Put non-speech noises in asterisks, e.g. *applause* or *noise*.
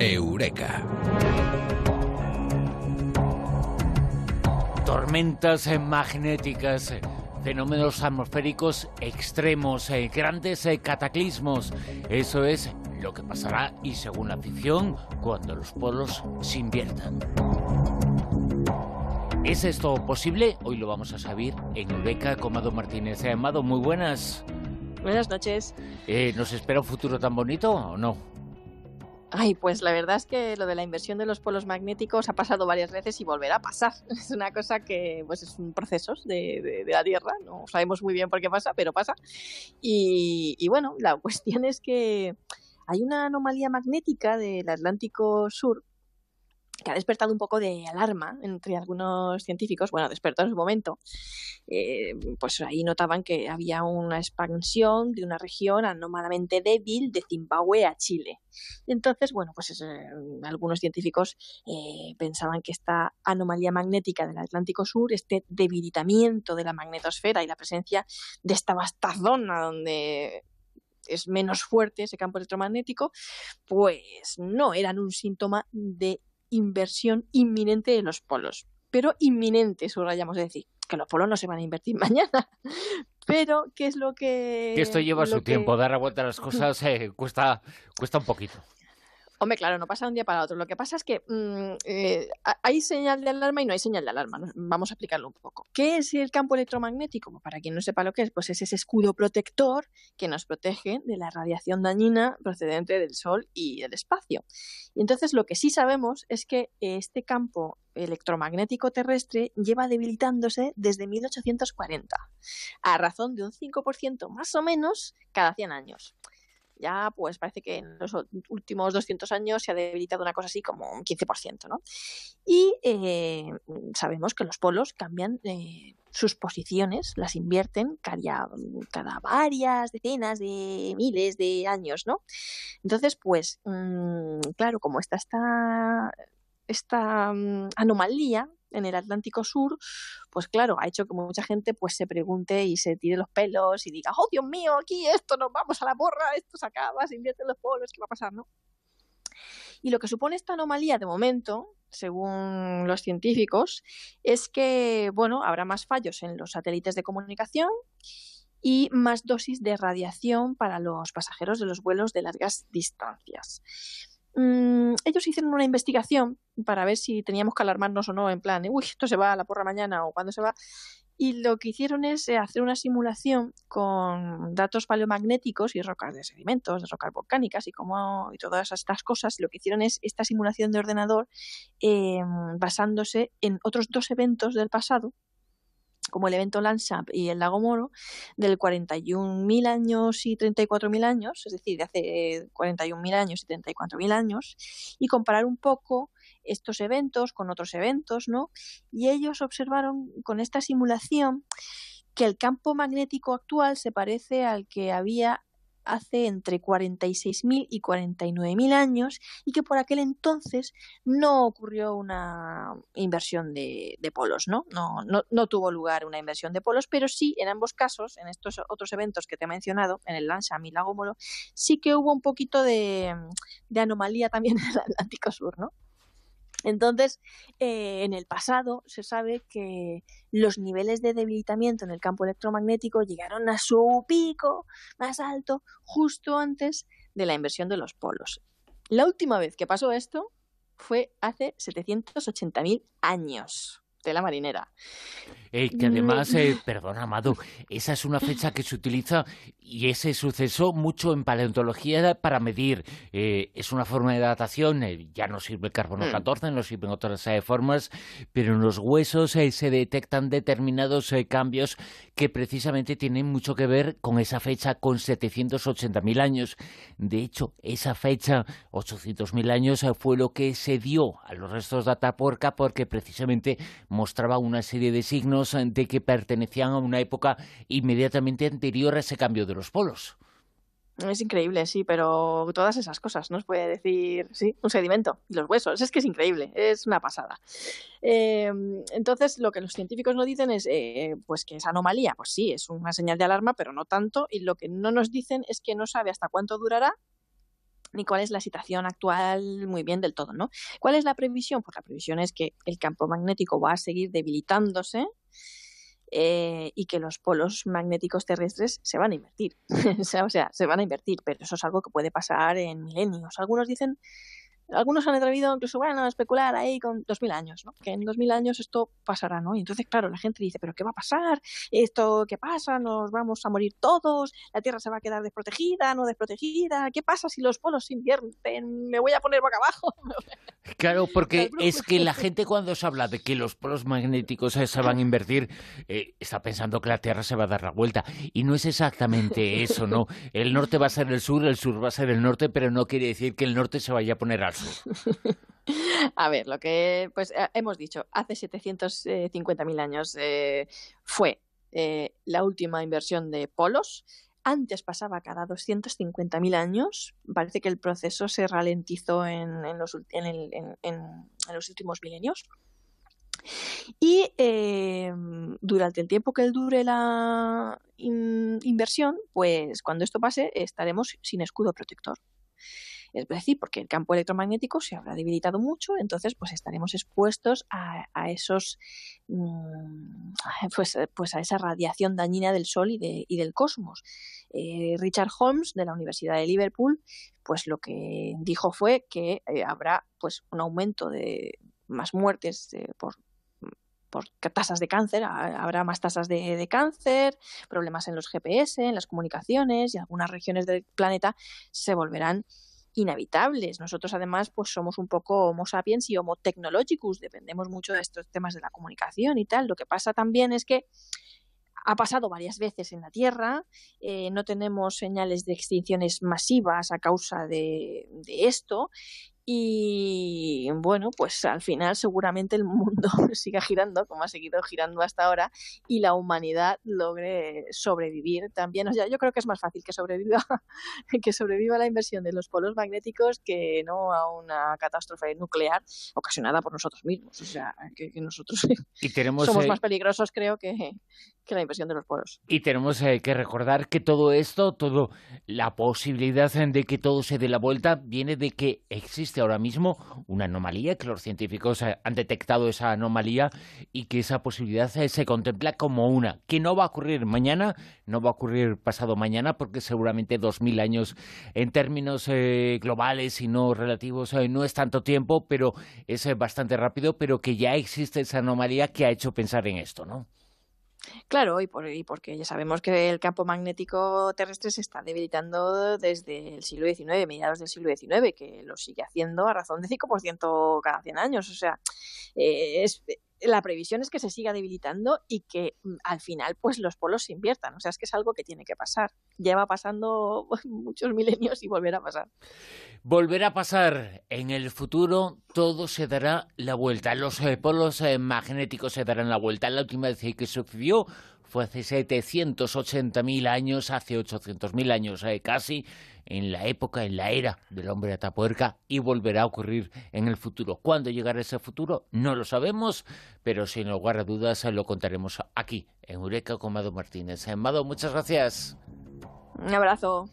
Eureka. Tormentas eh, magnéticas, eh, fenómenos atmosféricos extremos, eh, grandes cataclismos. Eso es lo que pasará y según la ficción, cuando los polos se inviertan. ¿Es esto posible? Hoy lo vamos a saber en Eureka con Mado Martínez. Amado, muy buenas. Buenas noches. ¿Nos espera un futuro tan bonito o no? Ay, pues la verdad es que lo de la inversión de los polos magnéticos ha pasado varias veces y volverá a pasar. *laughs* Es una cosa que, pues, es un proceso de, la Tierra. No sabemos muy bien por qué pasa, pero pasa. Y, y bueno, la *laughs* cuestión es que hay una anomalía magnética del Atlántico Sur que ha despertado un poco de alarma entre algunos científicos, bueno, despertó en su momento, eh, pues ahí notaban que había una expansión de una región anómalamente débil de Zimbabue a Chile. Entonces, bueno, pues eh, algunos científicos eh, pensaban que esta anomalía magnética del Atlántico Sur, este debilitamiento de la magnetosfera y la presencia de esta vasta zona donde es menos fuerte ese campo electromagnético, pues no eran un síntoma de inversión inminente de los polos. Pero inminente, subrayamos decir, que los polos no se van a invertir *laughs* mañana. Pero, ¿qué es lo que...? Que esto lleva su tiempo, dar la vuelta a las *laughs* cosas eh, cuesta, cuesta un poquito. Hombre, claro, no pasa de un día para otro. Lo que pasa es que mm, eh, hay señal de alarma y no hay señal de alarma. Vamos a explicarlo un poco. ¿Qué es el campo electromagnético? Pues para quien no sepa lo que es, pues es ese escudo protector que nos protege de la radiación dañina procedente del Sol y del espacio. Y entonces lo que sí sabemos es que este campo electromagnético terrestre lleva debilitándose desde 1840, a razón de un 5% más o menos cada 100 años ya pues parece que en los últimos 200 años se ha debilitado una cosa así como un 15%, ¿no? Y eh, sabemos que los polos cambian eh, sus posiciones, las invierten cada, varias decenas de miles de años, ¿no? Entonces, pues, mm, claro, como está esta, esta mm, anomalía, en el Atlántico Sur, pues claro, ha hecho que mucha gente pues se pregunte y se tire los pelos y diga, oh Dios mío, aquí esto nos vamos a la borra, esto se acaba, se invierten los polos, ¿qué va a pasar, no? Y lo que supone esta anomalía de momento, según los científicos, es que, bueno, habrá más fallos en los satélites de comunicación y más dosis de radiación para los pasajeros de los vuelos de largas distancias. Mm, ellos hicieron una investigación para ver si teníamos que alarmarnos o no, en plan, uy, esto se va a la porra mañana o cuando se va. Y lo que hicieron es eh, hacer una simulación con datos paleomagnéticos y rocas de sedimentos, rocas volcánicas y, como, y todas estas cosas. Lo que hicieron es esta simulación de ordenador em, basándose en otros dos eventos del pasado como el evento Landsap y el lago Moro, del 41.000 años y 34.000 años, es decir, de hace 41.000 años y 34.000 años, y comparar un poco estos eventos con otros eventos, ¿no? Y ellos observaron con esta simulación que el campo magnético actual se parece al que había hace entre 46.000 y 49.000 años y que por aquel entonces no ocurrió una inversión de, polos, ¿no? No, ¿no? no, tuvo lugar una inversión de polos, pero sí en ambos casos, en estos otros eventos que te he mencionado, en el Lansam y Lago sí que hubo un poquito de, de anomalía también en el Atlántico Sur, ¿no? Entonces, eh, en el pasado se sabe que los niveles de debilitamiento en el campo electromagnético llegaron a su pico más alto justo antes de la inversión de los polos. La última vez que pasó esto fue hace 780.000 años de la marinera. Eh, que además, eh, perdona, Amado, esa es una fecha que se utiliza y ese suceso mucho en paleontología para medir. Eh, es una forma de datación, ya no sirve el carbono 14, mm. no sirven otras formas, pero en los huesos se detectan determinados cambios que precisamente tienen mucho que ver con esa fecha, con 780.000 años. De hecho, esa fecha, 800.000 años, fue lo que se dio a los restos de Atapuerca porque precisamente mostraba una serie de signos de que pertenecían a una época inmediatamente anterior a ese cambio de los polos. Es increíble, sí, pero todas esas cosas nos puede decir, sí, un sedimento los huesos, es que es increíble, es una pasada. Eh, entonces, lo que los científicos nos dicen es, eh, pues que esa anomalía, pues sí, es una señal de alarma, pero no tanto, y lo que no nos dicen es que no sabe hasta cuánto durará ni cuál es la situación actual muy bien del todo, ¿no? ¿Cuál es la previsión? Pues la previsión es que el campo magnético va a seguir debilitándose eh, y que los polos magnéticos terrestres se van a invertir. *laughs* o sea, se van a invertir, pero eso es algo que puede pasar en milenios. Algunos dicen algunos han atrevido incluso bueno, a especular ahí con 2000 años, ¿no? Que en 2000 años esto pasará, ¿no? Y entonces, claro, la gente dice, ¿pero qué va a pasar? ¿Esto qué pasa? ¿Nos vamos a morir todos? ¿La Tierra se va a quedar desprotegida, no desprotegida? ¿Qué pasa si los polos se invierten? ¿Me voy a poner boca abajo? *laughs* Claro, porque es que la gente cuando se habla de que los polos magnéticos se van a invertir, eh, está pensando que la Tierra se va a dar la vuelta. Y no es exactamente eso, ¿no? El norte va a ser el sur, el sur va a ser el norte, pero no quiere decir que el norte se vaya a poner al *laughs* A ver, lo que pues eh, hemos dicho, hace 750.000 años eh, fue eh, la última inversión de polos. Antes pasaba cada 250.000 años. Parece que el proceso se ralentizó en, los, los, últimos milenios. Y durante el tiempo que dure la inversión, pues cuando esto pase estaremos sin escudo protector. Es decir, porque el campo electromagnético se habrá debilitado mucho, entonces pues estaremos expuestos a, esos mm, *laughs* pues, pues, a esa radiación dañina del Sol y, del cosmos. Eh, Richard Holmes de la Universidad de Liverpool, pues lo que dijo fue que eh, habrá pues un aumento de más muertes eh, por por tasas de cáncer, habrá más tasas de, cáncer, problemas en los GPS, en las comunicaciones y algunas regiones del planeta se volverán inevitables. Nosotros además pues somos un poco homo sapiens y homo technologicus, dependemos mucho de estos temas de la comunicación y tal. Lo que pasa también es que ha pasado varias veces en la Tierra, eh, no tenemos señales de extinciones masivas a causa de esto y bueno, pues al final seguramente el mundo *laughs* siga girando como ha seguido girando hasta ahora y la humanidad logre sobrevivir también. O sea, yo creo que es más fácil que sobreviva, *laughs* que sobreviva la inversión de los polos magnéticos que no a una catástrofe nuclear ocasionada por nosotros mismos. O sea, que, nosotros *laughs* somos más peligrosos, creo, que, que la inversión de los polos. Y tenemos eh, que recordar que todo esto, todo la posibilidad de que todo se dé la vuelta, viene de que existe ahora mismo una anomalía, que los científicos eh, han detectado esa anomalía y que esa posibilidad eh, se contempla como una, que no va a ocurrir mañana, no va a ocurrir pasado mañana, porque seguramente dos mil años en términos globales y no relativos no es tanto tiempo, pero es bastante rápido, pero que ya existe esa anomalía que ha hecho pensar en esto, ¿no? Claro, y, porque ya sabemos que el campo magnético terrestre se está debilitando desde el siglo XIX, mediados del siglo XIX, que lo sigue haciendo a razón de 5% cada 100 años. O sea, eh, es, la previsión es que se siga debilitando y que mm, al final pues los polos se inviertan. O sea, es que es algo que tiene que pasar. Lleva pasando *laughs* muchos milenios y volverá a pasar. Volverá a pasar. En el futuro todo se dará la vuelta. Los eh, polos eh, magnéticos se darán la vuelta. La última vez que sucedió fue hace 780.000 años, hace 800.000 años eh, casi, en la época, en la era del hombre Atapuerca y volverá a ocurrir en el futuro. ¿Cuándo llegará ese futuro? No lo sabemos, pero sin lugar a dudas lo contaremos aquí, en Eureka con Mado Martínez. Mado, muchas gracias. Un abrazo.